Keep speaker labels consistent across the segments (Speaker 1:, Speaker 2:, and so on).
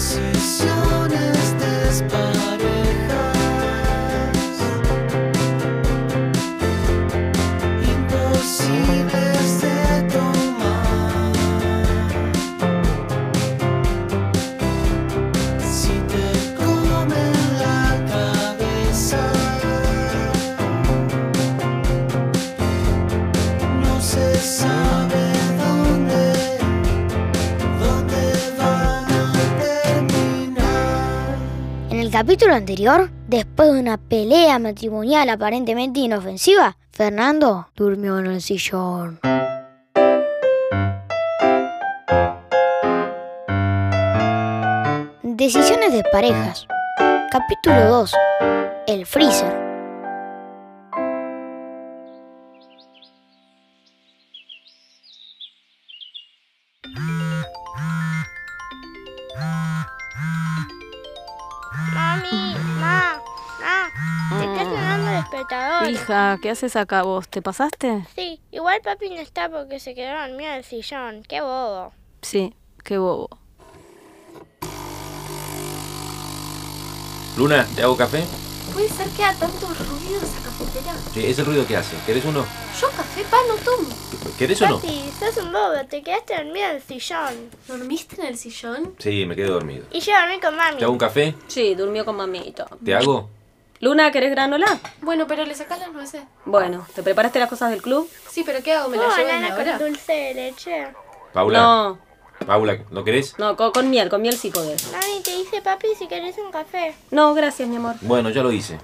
Speaker 1: decisiones
Speaker 2: el capítulo anterior, después de una pelea matrimonial aparentemente inofensiva, Fernando durmió en el sillón. Decisiones de parejas. Capítulo 2. El freezer.
Speaker 3: Mami, ma, ma, te está sonando el despertador.
Speaker 4: Hija, ¿qué haces acá vos? ¿Te pasaste?
Speaker 3: Sí, igual papi no está porque se quedó dormido en el sillón. Qué bobo.
Speaker 4: Sí, qué bobo.
Speaker 5: Luna, ¿te hago café?
Speaker 6: ¿Puede ser que haga tanto ruido esa cafetera?
Speaker 5: Sí, es el ruido que hace. ¿Querés uno?
Speaker 6: Yo café, pa, no tomo.
Speaker 5: ¿Querés o no?
Speaker 3: Papi, sos un bobo, te quedaste dormido en el sillón.
Speaker 6: ¿Dormiste en el sillón?
Speaker 5: Sí, me quedé dormido.
Speaker 3: Y yo dormí con mami.
Speaker 5: ¿Te hago un café?
Speaker 4: Sí, durmió con mamito.
Speaker 5: ¿Te hago?
Speaker 4: Luna, ¿querés granola?
Speaker 6: Bueno, pero le sacás las nueces.
Speaker 4: Bueno, ¿te preparaste las cosas del club?
Speaker 6: Sí, pero ¿qué hago? ¿Me la
Speaker 3: Oh,
Speaker 6: llevo
Speaker 3: nana
Speaker 6: desde
Speaker 3: con dulce de leche.
Speaker 5: Paula.
Speaker 4: No,
Speaker 5: Paula, ¿no querés?
Speaker 4: no, con, con miel, con miel sí podés.
Speaker 3: Mami, te dice papi si querés un café.
Speaker 4: No, gracias, mi amor.
Speaker 5: Bueno, ya lo hice.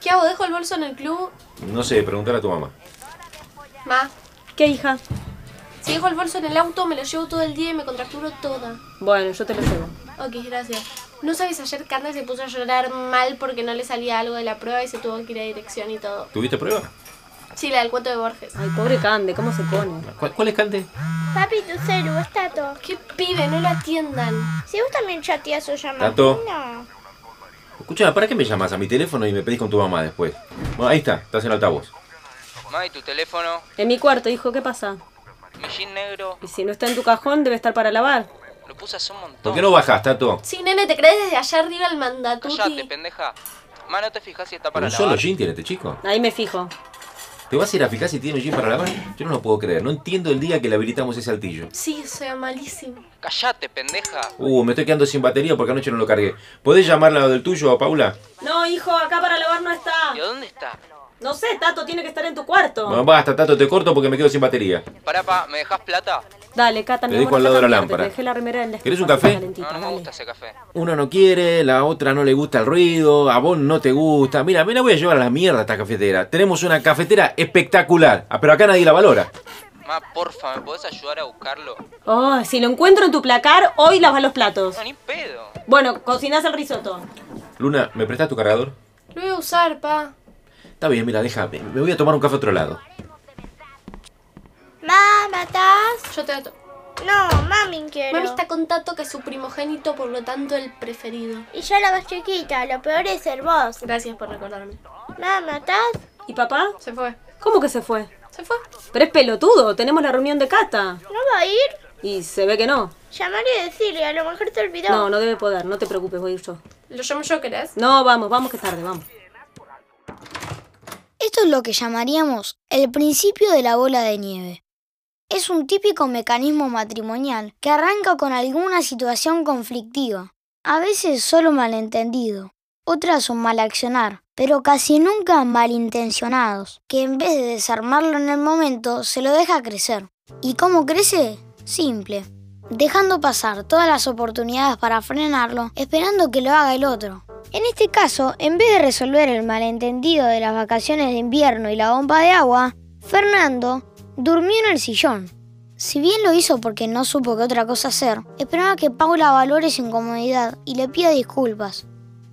Speaker 6: ¿Qué hago? ¿Dejo el bolso en el club?
Speaker 5: No sé, preguntar a tu mamá.
Speaker 6: Ma,
Speaker 4: ¿Qué, hija?
Speaker 6: si dejo el bolso en el auto, me lo llevo todo el día y me contracturo toda.
Speaker 4: Bueno, yo te lo llevo.
Speaker 6: Ok, gracias. ¿No sabes ayer Canda se puso a llorar mal porque no le salía algo de la prueba y se tuvo que ir a dirección y todo?
Speaker 5: ¿Tuviste prueba?
Speaker 6: Sí, la del cuento de Borges.
Speaker 4: Ay, pobre Cande, ¿cómo se pone?
Speaker 5: ¿Cuál, cuál es Cante?
Speaker 3: Papi, tu celu, es Tato.
Speaker 6: ¿Qué pibe? No la atiendan.
Speaker 3: Si vos también chateas o llamas.
Speaker 5: Tato.
Speaker 3: No.
Speaker 5: Escucha, ¿para qué me llamas a mi teléfono y me pedís con tu mamá después? Bueno, ahí está, estás en altavoz.
Speaker 7: Mami, tu teléfono,
Speaker 4: En mi cuarto, hijo, ¿qué pasa?
Speaker 7: mi jean negro,
Speaker 4: Y si no está en tu cajón, debe estar para lavar.
Speaker 7: lo puse hace un montón.
Speaker 5: ¿Por qué no bajás, Tato?
Speaker 6: Sí, nene, ¿te crees desde allá arriba el
Speaker 7: Cállate,
Speaker 6: mandatuti?
Speaker 7: pendeja. Ma, ¿no te fijas si está para
Speaker 5: ¿Un
Speaker 7: lavar?
Speaker 5: solo jean tiene este chico?
Speaker 4: Ahí me fijo.
Speaker 5: ¿Te vas a ir a fijar si tiene jean para lavar? Yo no lo puedo creer. No entiendo el día que le habilitamos ese altillo.
Speaker 6: Sí, sea, malísimo.
Speaker 7: Cállate, pendeja.
Speaker 5: Uh, me estoy quedando sin batería porque anoche no lo cargué. ¿Podés llamarla del tuyo, Paula?
Speaker 4: No, hijo, acá para lavar no está.
Speaker 7: ¿Y a dónde está?
Speaker 4: No sé, Tato, tiene que estar en tu cuarto.
Speaker 5: Bueno, basta, Tato, te corto porque me quedo sin batería.
Speaker 7: Pará, pa, ¿me dejas plata?
Speaker 4: Dale, Cata,
Speaker 5: Te
Speaker 4: mi
Speaker 5: dejo al lado de la lámpara.
Speaker 4: Te dejé la remera en la
Speaker 5: ¿Querés un café?
Speaker 7: No, no me
Speaker 4: dale.
Speaker 7: gusta ese café.
Speaker 5: Una no quiere, la otra no le gusta el ruido, a vos no te gusta. Mira, me la voy a llevar a la mierda esta cafetera. Tenemos una cafetera espectacular, ah, pero acá nadie la valora.
Speaker 7: Ma, porfa, ¿me podés ayudar a buscarlo?
Speaker 4: Oh, si lo encuentro en tu placar, hoy lavas los platos.
Speaker 7: No, ni pedo.
Speaker 4: Bueno, cocinás el risotto.
Speaker 5: Luna, ¿me prestás tu cargador?
Speaker 6: Lo voy a usar, pa.
Speaker 5: Está bien, mira, déjame. Me voy a tomar un café a otro lado.
Speaker 3: Mamá, ¿estás?
Speaker 6: Yo te ato.
Speaker 3: No, mami quiero.
Speaker 6: Mami está con Tato, que es su primogénito, por lo tanto el preferido.
Speaker 3: Y yo la más chiquita, lo peor es ser vos.
Speaker 6: Gracias por recordarme.
Speaker 3: Mamá, ¿estás?
Speaker 4: ¿Y papá?
Speaker 6: Se fue.
Speaker 4: ¿Cómo que se fue?
Speaker 6: Se fue.
Speaker 4: Pero es pelotudo, tenemos la reunión de Cata.
Speaker 3: ¿No va a ir?
Speaker 4: Y se ve que no.
Speaker 3: Llamaré y decirle, a lo mejor te olvidó.
Speaker 4: No, no debe poder, no te preocupes, voy a ir yo.
Speaker 6: ¿Lo llamo yo, querés?
Speaker 4: No, vamos, vamos que es tarde, vamos.
Speaker 2: Esto es lo que llamaríamos el principio de la bola de nieve. Es un típico mecanismo matrimonial que arranca con alguna situación conflictiva, a veces solo malentendido, otras un mal accionar, pero casi nunca malintencionados, que en vez de desarmarlo en el momento se lo deja crecer. ¿Y cómo crece? Simple, dejando pasar todas las oportunidades para frenarlo, esperando que lo haga el otro. En este caso, en vez de resolver el malentendido de las vacaciones de invierno y la bomba de agua, Fernando durmió en el sillón. Si bien lo hizo porque no supo qué otra cosa hacer, esperaba que Paula valore su incomodidad y le pida disculpas.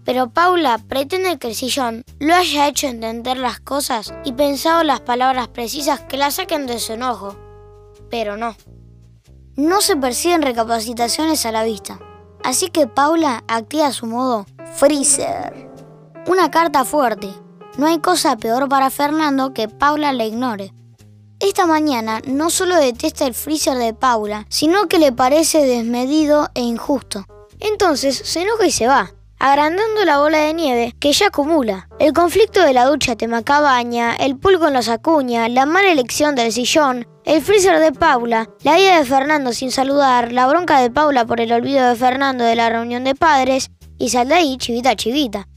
Speaker 2: Pero Paula pretende que el sillón lo haya hecho entender las cosas y pensado las palabras precisas que la saquen de su enojo. Pero no. No se persiguen recapacitaciones a la vista. Así que Paula activa su modo Freezer. Una carta fuerte. No hay cosa peor para Fernando que Paula la ignore. Esta mañana no solo detesta el freezer de Paula, sino que le parece desmedido e injusto. Entonces se enoja y se va, agrandando la bola de nieve que ya acumula. El conflicto de la ducha te macabaña, el pool con los acuña, la mala elección del sillón, el freezer de Paula, la ida de Fernando sin saludar, la bronca de Paula por el olvido de Fernando de la reunión de padres, y sal de ahí chivita chivita.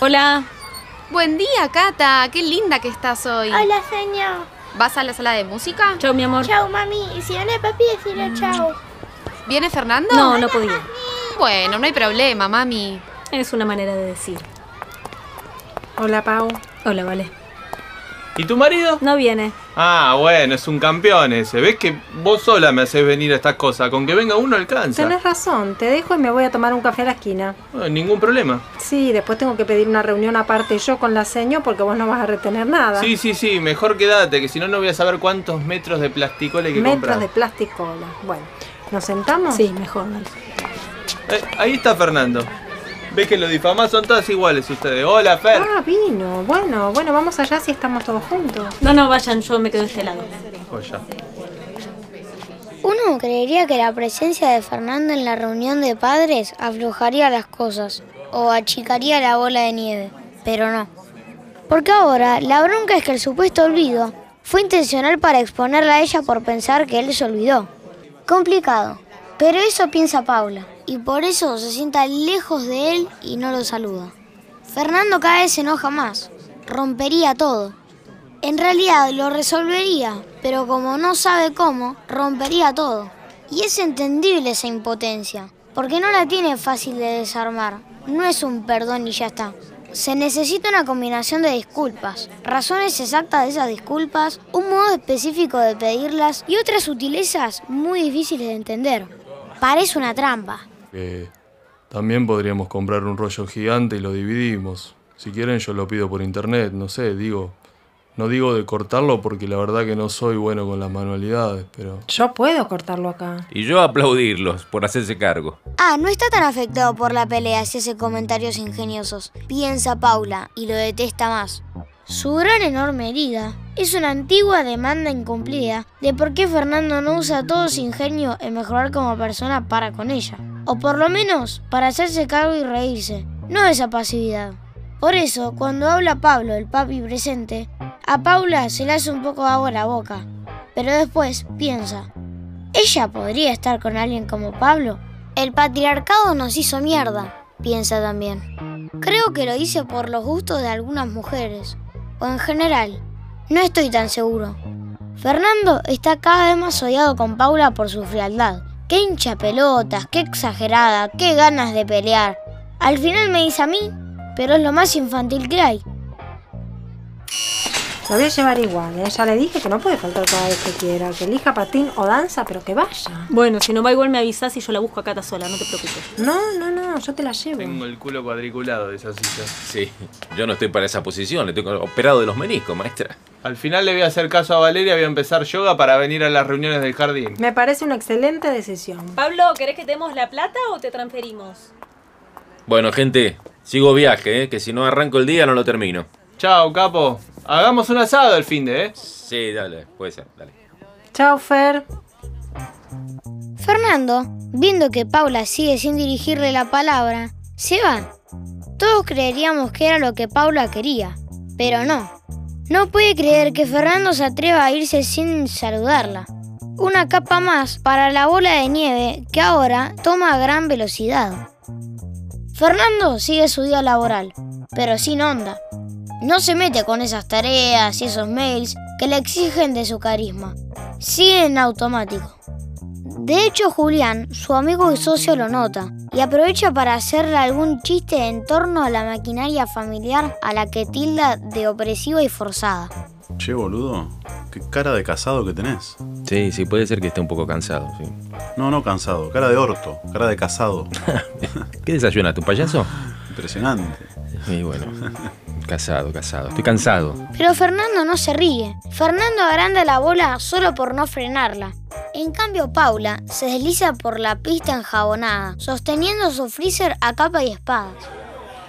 Speaker 8: Hola.
Speaker 9: Buen día, Cata. Qué linda que estás hoy.
Speaker 3: Hola, señor.
Speaker 9: ¿Vas a la sala de música?
Speaker 8: Chau, mi amor.
Speaker 3: Chau, mami. Y si viene papi, decirle chau.
Speaker 9: ¿Viene Fernando?
Speaker 8: No, no podía.
Speaker 9: Bueno, no hay problema, mami.
Speaker 8: Es una manera de decir.
Speaker 10: Hola, Pau.
Speaker 8: Hola, vale.
Speaker 11: ¿Y tu marido?
Speaker 8: No viene.
Speaker 11: Ah, bueno, es un campeón ese. ¿Ves que vos sola me haces venir a estas cosas? Con que venga uno alcanza.
Speaker 10: Tenés razón, te dejo y me voy a tomar un café a la esquina.
Speaker 11: No, ningún problema.
Speaker 10: Sí, después tengo que pedir una reunión aparte yo con la seño porque vos no vas a retener nada.
Speaker 11: Sí, sí, sí, mejor quédate, que si no, no voy a saber cuántos metros de plasticol hay que
Speaker 10: Metros
Speaker 11: comprar.
Speaker 10: de plasticola. Bueno, ¿nos sentamos?
Speaker 8: Sí, mejor.
Speaker 11: Eh, ahí está Fernando. ¿Ves que los difamás son todas iguales ustedes? Hola, Fer.
Speaker 10: Ah, vino. Bueno, bueno, vamos allá si estamos todos juntos.
Speaker 8: No, no, vayan, yo me quedo de este lado.
Speaker 11: Joya.
Speaker 2: Uno creería que la presencia de Fernando en la reunión de padres aflojaría las cosas o achicaría la bola de nieve, pero no. Porque ahora la bronca es que el supuesto olvido fue intencional para exponerla a ella por pensar que él se olvidó. Complicado, pero eso piensa Paula, y por eso se sienta lejos de él y no lo saluda. Fernando cada vez se enoja más, rompería todo. En realidad lo resolvería, pero como no sabe cómo, rompería todo. Y es entendible esa impotencia, porque no la tiene fácil de desarmar. No es un perdón y ya está. Se necesita una combinación de disculpas, razones exactas de esas disculpas, un modo específico de pedirlas y otras sutilezas muy difíciles de entender. Parece una trampa.
Speaker 12: Eh, también podríamos comprar un rollo gigante y lo dividimos. Si quieren yo lo pido por internet, no sé, digo. No digo de cortarlo porque la verdad que no soy bueno con las manualidades, pero...
Speaker 10: Yo puedo cortarlo acá.
Speaker 5: Y yo aplaudirlos por hacerse cargo.
Speaker 2: Ah, no está tan afectado por la pelea si hace comentarios ingeniosos. Piensa Paula y lo detesta más. Su gran enorme herida es una antigua demanda incumplida de por qué Fernando no usa todo su ingenio en mejorar como persona para con ella. O por lo menos para hacerse cargo y reírse, no esa pasividad. Por eso, cuando habla Pablo, el papi presente, a Paula se le hace un poco de agua a la boca. Pero después piensa, ¿ella podría estar con alguien como Pablo? El patriarcado nos hizo mierda, piensa también. Creo que lo hice por los gustos de algunas mujeres, o en general, no estoy tan seguro. Fernando está cada vez más odiado con Paula por su frialdad. Qué hincha pelotas, qué exagerada, qué ganas de pelear. Al final me dice a mí, pero es lo más infantil que hay.
Speaker 10: Lo voy a llevar igual, ¿eh? Ya le dije que no puede faltar cada vez que quiera. Que elija patín o danza, pero que vaya.
Speaker 8: Bueno, si no va igual me avisas y yo la busco a Cata sola, no te preocupes.
Speaker 10: No, no, no, yo te la llevo.
Speaker 11: Tengo el culo cuadriculado de esa silla.
Speaker 5: Sí, yo no estoy para esa posición, estoy operado de los meniscos, maestra.
Speaker 11: Al final le voy a hacer caso a Valeria, voy a empezar yoga para venir a las reuniones del jardín.
Speaker 10: Me parece una excelente decisión.
Speaker 8: Pablo, ¿querés que te demos la plata o te transferimos?
Speaker 5: Bueno, gente, sigo viaje, ¿eh? que si no arranco el día no lo termino.
Speaker 11: Chao, capo. Hagamos un asado el fin de, ¿eh?
Speaker 5: Sí, dale, puede ser, dale.
Speaker 10: Chao, Fer.
Speaker 2: Fernando, viendo que Paula sigue sin dirigirle la palabra, se va. Todos creeríamos que era lo que Paula quería, pero no. No puede creer que Fernando se atreva a irse sin saludarla. Una capa más para la bola de nieve que ahora toma a gran velocidad. Fernando sigue su día laboral, pero sin onda. No se mete con esas tareas y esos mails que le exigen de su carisma. Sigue en automático. De hecho, Julián, su amigo y socio, lo nota y aprovecha para hacerle algún chiste en torno a la maquinaria familiar a la que tilda de opresiva y forzada.
Speaker 13: Che, boludo, qué cara de casado que tenés.
Speaker 5: Sí, sí, puede ser que esté un poco cansado, sí.
Speaker 13: No, no cansado, cara de orto, cara de casado.
Speaker 5: ¿Qué desayunas, tu payaso?
Speaker 13: Impresionante.
Speaker 5: Y bueno, casado, casado. Estoy cansado.
Speaker 2: Pero Fernando no se ríe. Fernando agranda la bola solo por no frenarla. En cambio, Paula se desliza por la pista enjabonada, sosteniendo su freezer a capa y espada.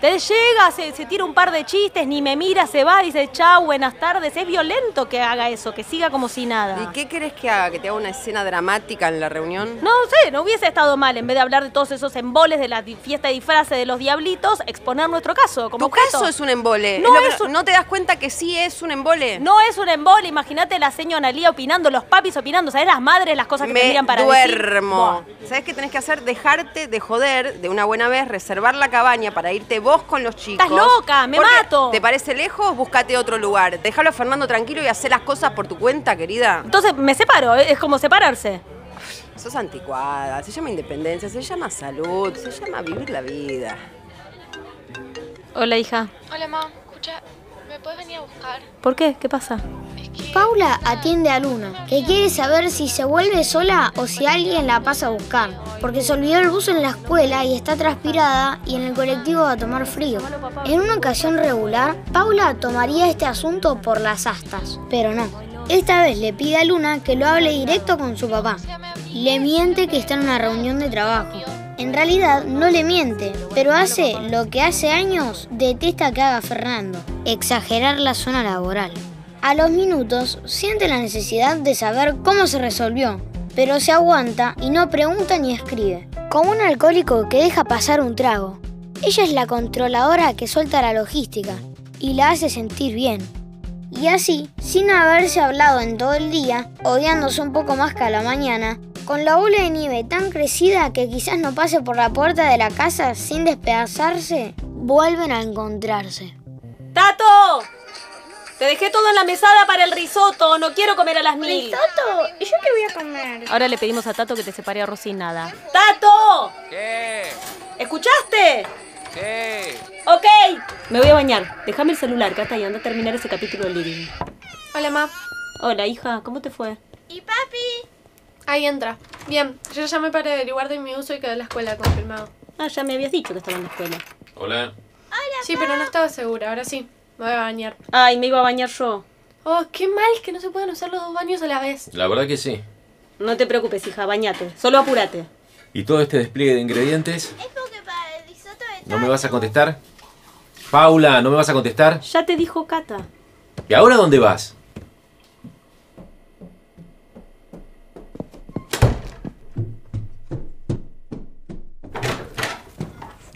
Speaker 8: Que llega, se, se tira un par de chistes, ni me mira, se va, dice chao, buenas tardes. Es violento que haga eso, que siga como si nada.
Speaker 14: ¿Y qué querés que haga? ¿Que te haga una escena dramática en la reunión?
Speaker 8: No sé, no hubiese estado mal, en vez de hablar de todos esos emboles de la fiesta de disfraces de los diablitos, exponer nuestro caso como
Speaker 14: Tu
Speaker 8: objeto.
Speaker 14: caso es un embole.
Speaker 8: No
Speaker 14: Es
Speaker 8: un-
Speaker 14: ¿No te das cuenta que sí es un embole?
Speaker 8: No es un embole, imagínate la señora Analía opinando, los papis opinando, ¿sabes las madres las cosas que
Speaker 14: Me
Speaker 8: tendrían para decir?
Speaker 14: duermo. ¿Sabes qué tenés que hacer? Dejarte de joder de una buena vez, reservar la cabaña para irte vos con los chicos.
Speaker 8: Estás loca, me
Speaker 14: Porque,
Speaker 8: mato.
Speaker 14: ¿Te parece lejos? Búscate otro lugar. Déjalo a Fernando tranquilo y hacer las cosas por tu cuenta, querida.
Speaker 8: Entonces me separo, es es como separarse.
Speaker 14: Sos anticuada, se llama independencia, se llama salud, se llama vivir la vida.
Speaker 8: Hola, hija.
Speaker 3: Hola, mamá. Escucha, ¿me puedes venir a buscar?
Speaker 8: ¿Por qué? ¿Qué pasa?
Speaker 2: Paula atiende a Luna, que quiere saber si se vuelve sola o si alguien la pasa a buscar, porque se olvidó el buzo en la escuela y está transpirada y en el colectivo va a tomar frío. En una ocasión regular, Paula tomaría este asunto por las astas, pero no. Esta vez le pide a Luna que lo hable directo con su papá. Le miente que está en una reunión de trabajo. En realidad no le miente, pero hace lo que hace años detesta que haga Fernando, exagerar la zona laboral. A los minutos siente la necesidad de saber cómo se resolvió, pero se aguanta y no pregunta ni escribe. Como un alcohólico que deja pasar un trago. Ella es la controladora que suelta la logística y la hace sentir bien. Y así, sin haberse hablado en todo el día, odiándose un poco más que a la mañana, con la bola de nieve tan crecida que quizás no pase por la puerta de la casa sin despedazarse, vuelven a encontrarse.
Speaker 8: ¡Tato! Te dejé todo en la mesada para el risotto, no quiero comer a las mil.
Speaker 3: ¿Risotto? ¿Y yo qué voy a comer?
Speaker 8: Ahora le pedimos a Tato que te separe arroz sin nada. ¡Tato!
Speaker 7: ¿Qué?
Speaker 8: ¿Escuchaste?
Speaker 7: ¿Qué?
Speaker 8: Ok. Me voy a bañar. Déjame el celular, Cata, y anda a terminar ese capítulo del living.
Speaker 6: Hola, ma.
Speaker 8: Hola, hija, ¿cómo te fue?
Speaker 6: ¿Y papi? Ahí entra. Bien, yo ya llamé para averiguar de mi uso y quedó en la escuela confirmado.
Speaker 8: Ah, ya me habías dicho que estaba en la escuela.
Speaker 5: Hola.
Speaker 6: Sí, pero no estaba segura. Ahora sí, me voy a bañar.
Speaker 8: Ay, me iba a bañar yo.
Speaker 6: Oh, qué mal que no se puedan usar los dos baños a la vez.
Speaker 5: La verdad que sí.
Speaker 8: No te preocupes, hija, bañate. Solo apúrate.
Speaker 5: ¿Y todo este despliegue de ingredientes?
Speaker 3: Es porque para el risotto de
Speaker 5: ¿No me vas a contestar? Paula, ¿no me vas a contestar?
Speaker 8: Ya te dijo Cata.
Speaker 5: ¿Y ahora dónde vas?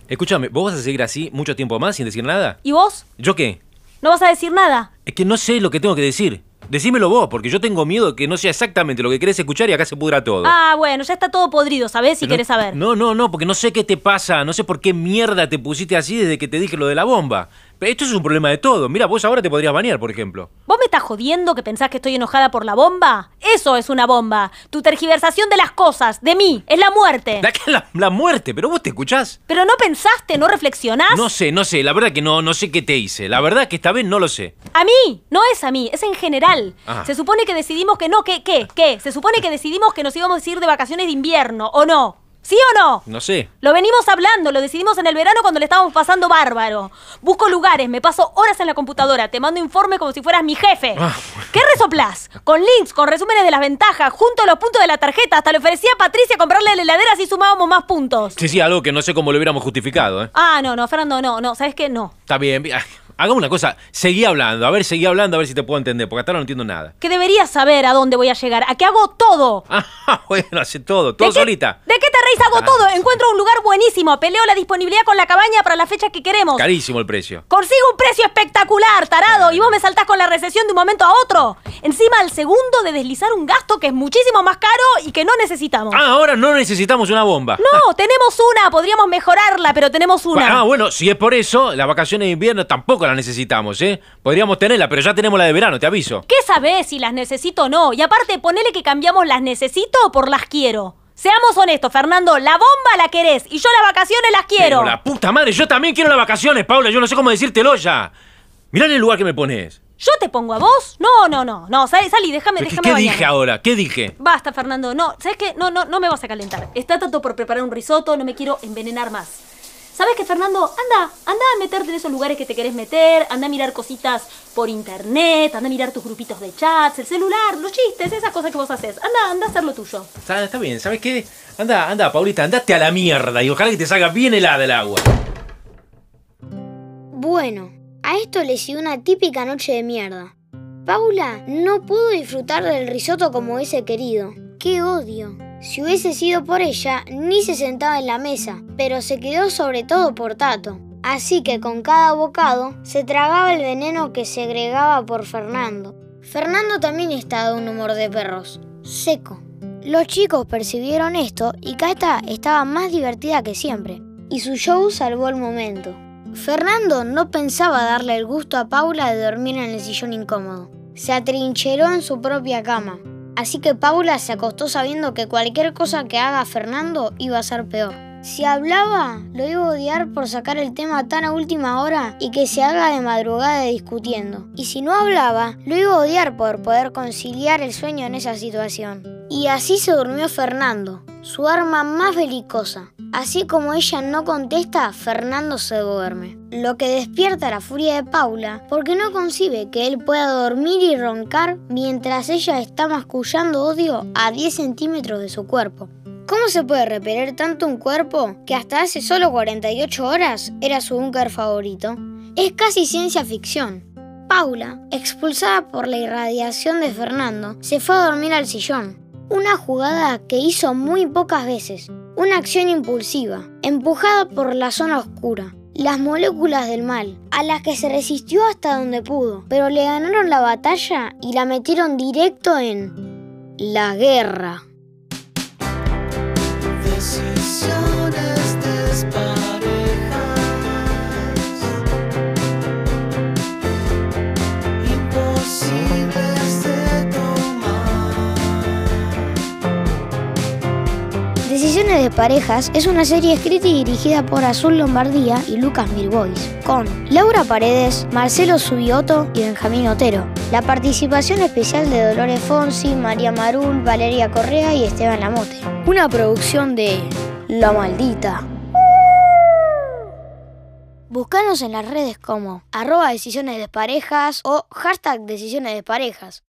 Speaker 5: Escúchame, ¿vos vas a seguir así mucho tiempo más sin decir nada?
Speaker 8: ¿Y vos?
Speaker 5: ¿Yo qué?
Speaker 8: ¿No vas a decir nada?
Speaker 5: Es que no sé lo que tengo que decir. Decímelo vos, porque yo tengo miedo de que no sea exactamente lo que querés escuchar y acá se pudra todo.
Speaker 8: Ah, bueno, ya está todo podrido, ¿sabés? Si
Speaker 5: Pero-
Speaker 8: querés saber.
Speaker 5: No, no, no, porque no sé qué te pasa, no sé por qué mierda te pusiste así desde que te dije lo de la bomba. Pero esto es un problema de todo. Mira, vos ahora te podrías bañar, por ejemplo.
Speaker 8: ¿Vos me estás jodiendo que pensás que estoy enojada por la bomba? Eso es una bomba. Tu tergiversación de las cosas, de mí, es la muerte.
Speaker 5: La, la, la muerte, pero vos te escuchás.
Speaker 8: Pero no pensaste, no reflexionás.
Speaker 5: No sé, no sé, la verdad que no, no sé qué te hice. La verdad que esta vez no lo sé.
Speaker 8: A mí, no es a mí, es en general.
Speaker 5: Ah.
Speaker 8: Se supone que decidimos que no, ¿qué? ¿Qué? ¿Qué? Se supone que decidimos que nos íbamos a ir de vacaciones de invierno, ¿o no? ¿Sí o no?
Speaker 5: No sé.
Speaker 8: Lo venimos hablando, lo decidimos en el verano cuando le estábamos pasando bárbaro. Busco lugares, me paso horas en la computadora, te mando informe como si fueras mi jefe.
Speaker 5: Ah.
Speaker 8: ¿Qué resoplás? Con links, con resúmenes de las ventajas, junto a los puntos de la tarjeta. Hasta le ofrecí a Patricia comprarle la heladera así sumábamos más puntos.
Speaker 5: Sí, sí, algo que no sé cómo lo hubiéramos justificado, ¿eh?
Speaker 8: Ah, no, no, Fernando, no, no, ¿sabes qué? No.
Speaker 5: Está bien, bien. Hagamos una cosa, seguí hablando, a ver, seguí hablando, a ver si te puedo entender, porque hasta ahora no entiendo nada.
Speaker 8: Que deberías saber a dónde voy a llegar, a que hago todo.
Speaker 5: Ah, bueno, hace todo, todo
Speaker 8: ¿De qué-
Speaker 5: solita.
Speaker 8: ¿De qué te reís? Hago
Speaker 5: Ah.
Speaker 8: todo. Encuentro un lugar buenísimo. Peleo la disponibilidad con la cabaña para la fecha que queremos.
Speaker 5: Carísimo el precio.
Speaker 8: Consigo un precio espectacular, tarado, y vos me saltás con la recesión de un momento a otro. Encima, al segundo de deslizar un gasto que es muchísimo más caro y que no necesitamos.
Speaker 5: Ah, ahora no necesitamos una bomba.
Speaker 8: No, tenemos una, podríamos mejorarla, pero tenemos una.
Speaker 5: Ah, bueno, si es por eso, las vacaciones de invierno tampoco las necesitamos, ¿eh? Podríamos tenerla, pero ya tenemos la de verano, te aviso.
Speaker 8: ¿Qué sabés si las necesito o no? Y aparte, ponele que cambiamos las necesito por las quiero. Seamos honestos, Fernando, la bomba la querés y yo las vacaciones las quiero.
Speaker 5: Pero la puta madre, yo también quiero las vacaciones, Paula, yo no sé cómo decírtelo ya. Mirá en el lugar que me pones.
Speaker 8: ¿Yo te pongo a vos? No, no, no, no, sal- salí, déjame,
Speaker 5: ¿Pero ¿Qué,
Speaker 8: déjame
Speaker 5: qué
Speaker 8: bañarme.
Speaker 5: dije ahora? ¿Qué dije?
Speaker 8: Basta, Fernando, no, ¿sabes qué? No, no, no me vas a calentar. Está tanto por preparar un risotto, no me quiero envenenar más. ¿Sabes qué, Fernando? Anda, anda a meterte en esos lugares que te querés meter, anda a mirar cositas por internet, anda a mirar tus grupitos de chats, el celular, los chistes, esas cosas que vos haces. Anda, anda a hacer lo tuyo.
Speaker 5: Está, está bien, ¿sabes qué? Anda, anda, Paulita, andate a la mierda y ojalá que te salga bien helada el agua.
Speaker 2: Bueno, a esto le siguió una típica noche de mierda. Paula no pudo disfrutar del risotto como hubiese querido. ¡Qué odio! Si hubiese sido por ella, ni se sentaba en la mesa, pero se quedó sobre todo por Tato. Así que con cada bocado se tragaba el veneno que segregaba por Fernando. Fernando también estaba de un humor de perros, seco. Los chicos percibieron esto y Cata estaba más divertida que siempre, y su show salvó el momento. Fernando no pensaba darle el gusto a Paula de dormir en el sillón incómodo. Se atrincheró en su propia cama. Así que Paula se acostó sabiendo que cualquier cosa que haga Fernando iba a ser peor. Si hablaba, lo iba a odiar por sacar el tema tan a última hora y que se haga de madrugada discutiendo. Y si no hablaba, lo iba a odiar por poder conciliar el sueño en esa situación. Y así se durmió Fernando, su arma más belicosa. Así como ella no contesta, Fernando se duerme. Lo que despierta la furia de Paula porque no concibe que él pueda dormir y roncar mientras ella está mascullando odio a 10 centímetros de su cuerpo. ¿Cómo se puede repeler tanto un cuerpo que hasta hace solo 48 horas era su búnker favorito? Es casi ciencia ficción. Paula, expulsada por la irradiación de Fernando, se fue a dormir al sillón. Una jugada que hizo muy pocas veces. Una acción impulsiva, empujada por la zona oscura. Las moléculas del mal, a las que se resistió hasta donde pudo, pero le ganaron la batalla y la metieron directo en la guerra. De Parejas es una serie escrita y dirigida por Azul Lombardía y Lucas Mirbois, con Laura Paredes, Marcelo Subioto y Benjamín Otero. La participación especial de Dolores Fonsi, María Marul, Valeria Correa y Esteban Lamote. Una producción de La Maldita. Búscanos en las redes como arroba decisiones de parejas o hashtag decisiones de parejas.